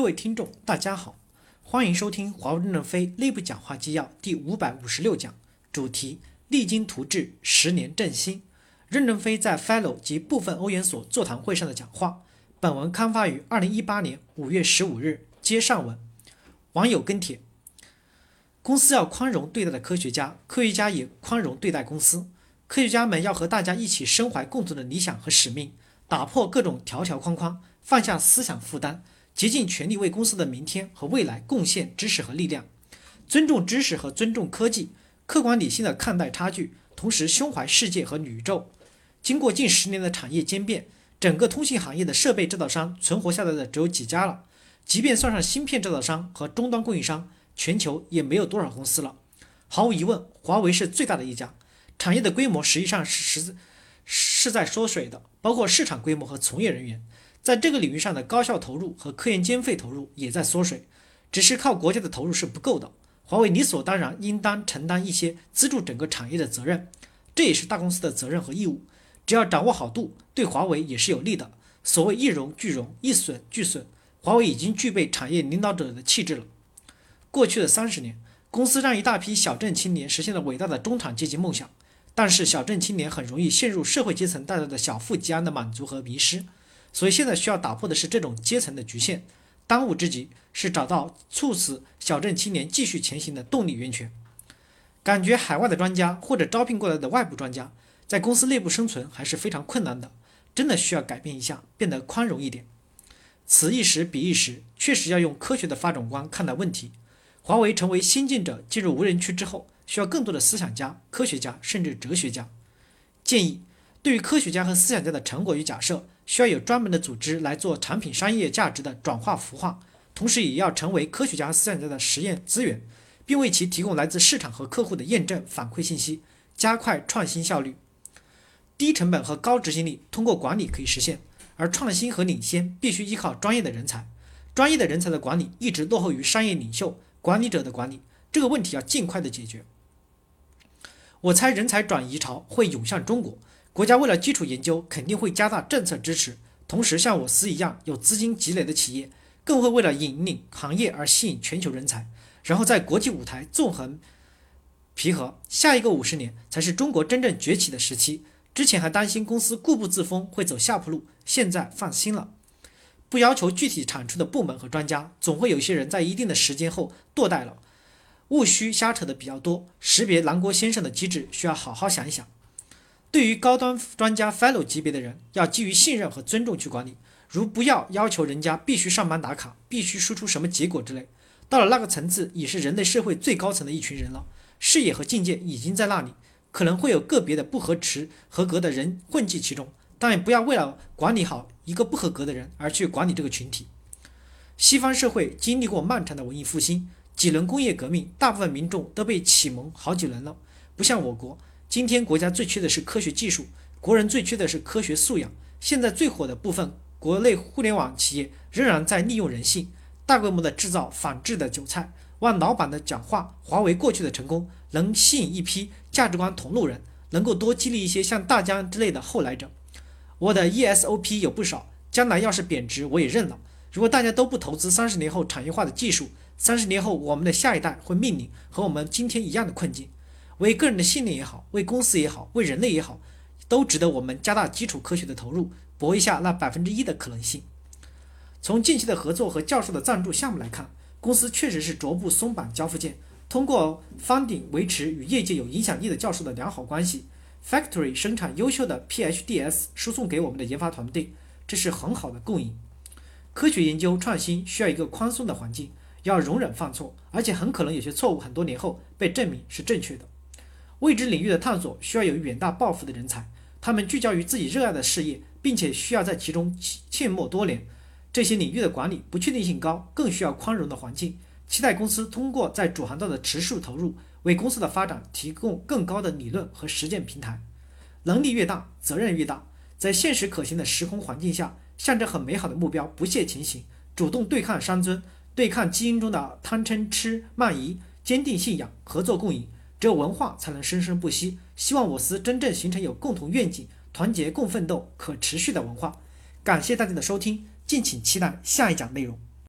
各位听众，大家好，欢迎收听华为任正非内部讲话纪要第五百五十六讲，主题：励精图治，十年振兴。任正非在 Fellow 及部分欧研所座谈会上的讲话。本文刊发于二零一八年五月十五日。接上文，网友跟帖：公司要宽容对待的科学家，科学家也宽容对待公司。科学家们要和大家一起身怀共同的理想和使命，打破各种条条框框，放下思想负担。竭尽全力为公司的明天和未来贡献知识和力量，尊重知识和尊重科技，客观理性的看待差距，同时胸怀世界和宇宙。经过近十年的产业兼变，整个通信行业的设备制造商存活下来的只有几家了。即便算上芯片制造商和终端供应商，全球也没有多少公司了。毫无疑问，华为是最大的一家。产业的规模实际上是实是在缩水的，包括市场规模和从业人员。在这个领域上的高效投入和科研经费投入也在缩水，只是靠国家的投入是不够的。华为理所当然应当承担一些资助整个产业的责任，这也是大公司的责任和义务。只要掌握好度，对华为也是有利的。所谓一荣俱荣，一损俱损，华为已经具备产业领导者的气质了。过去的三十年，公司让一大批小镇青年实现了伟大的中产阶级梦想，但是小镇青年很容易陷入社会阶层带来的小富即安的满足和迷失。所以现在需要打破的是这种阶层的局限，当务之急是找到促使小镇青年继续前行的动力源泉。感觉海外的专家或者招聘过来的外部专家在公司内部生存还是非常困难的，真的需要改变一下，变得宽容一点。此一时彼一时，确实要用科学的发展观看待问题。华为成为先进者进入无人区之后，需要更多的思想家、科学家甚至哲学家。建议对于科学家和思想家的成果与假设。需要有专门的组织来做产品商业价值的转化孵化，同时也要成为科学家和、思想家的实验资源，并为其提供来自市场和客户的验证反馈信息，加快创新效率。低成本和高执行力通过管理可以实现，而创新和领先必须依靠专业的人才。专业的人才的管理一直落后于商业领袖管理者的管理，这个问题要尽快的解决。我猜人才转移潮会涌向中国。国家为了基础研究，肯定会加大政策支持，同时像我司一样有资金积累的企业，更会为了引领行业而吸引全球人才，然后在国际舞台纵横皮合。下一个五十年才是中国真正崛起的时期。之前还担心公司固步自封会走下坡路，现在放心了。不要求具体产出的部门和专家，总会有些人在一定的时间后堕代了。务虚瞎扯的比较多，识别南郭先生的机制需要好好想一想。对于高端专家 Fellow 级别的人，要基于信任和尊重去管理，如不要要求人家必须上班打卡，必须输出什么结果之类。到了那个层次，已是人类社会最高层的一群人了，视野和境界已经在那里，可能会有个别的不合持合格的人混迹其中，但也不要为了管理好一个不合格的人而去管理这个群体。西方社会经历过漫长的文艺复兴，几轮工业革命，大部分民众都被启蒙好几轮了，不像我国。今天国家最缺的是科学技术，国人最缺的是科学素养。现在最火的部分国内互联网企业仍然在利用人性，大规模的制造仿制的韭菜。望老板的讲话，华为过去的成功能吸引一批价值观同路人，能够多激励一些像大疆之类的后来者。我的 ESOP 有不少，将来要是贬值我也认了。如果大家都不投资三十年后产业化的技术，三十年后我们的下一代会面临和我们今天一样的困境。为个人的信念也好，为公司也好，为人类也好，都值得我们加大基础科学的投入，搏一下那百分之一的可能性。从近期的合作和教授的赞助项目来看，公司确实是逐步松绑交付件，通过 funding 维持与业界有影响力的教授的良好关系，factory 生产优秀的 PhDs 输送给我们的研发团队，这是很好的供应。科学研究创新需要一个宽松的环境，要容忍犯错，而且很可能有些错误很多年后被证明是正确的。未知领域的探索需要有远大抱负的人才，他们聚焦于自己热爱的事业，并且需要在其中阡陌多年。这些领域的管理不确定性高，更需要宽容的环境。期待公司通过在主航道的持续投入，为公司的发展提供更高的理论和实践平台。能力越大，责任越大。在现实可行的时空环境下，向着很美好的目标不懈前行，主动对抗山尊，对抗基因中的贪嗔痴慢疑，坚定信仰，合作共赢。只有文化才能生生不息。希望我司真正形成有共同愿景、团结共奋斗、可持续的文化。感谢大家的收听，敬请期待下一讲内容。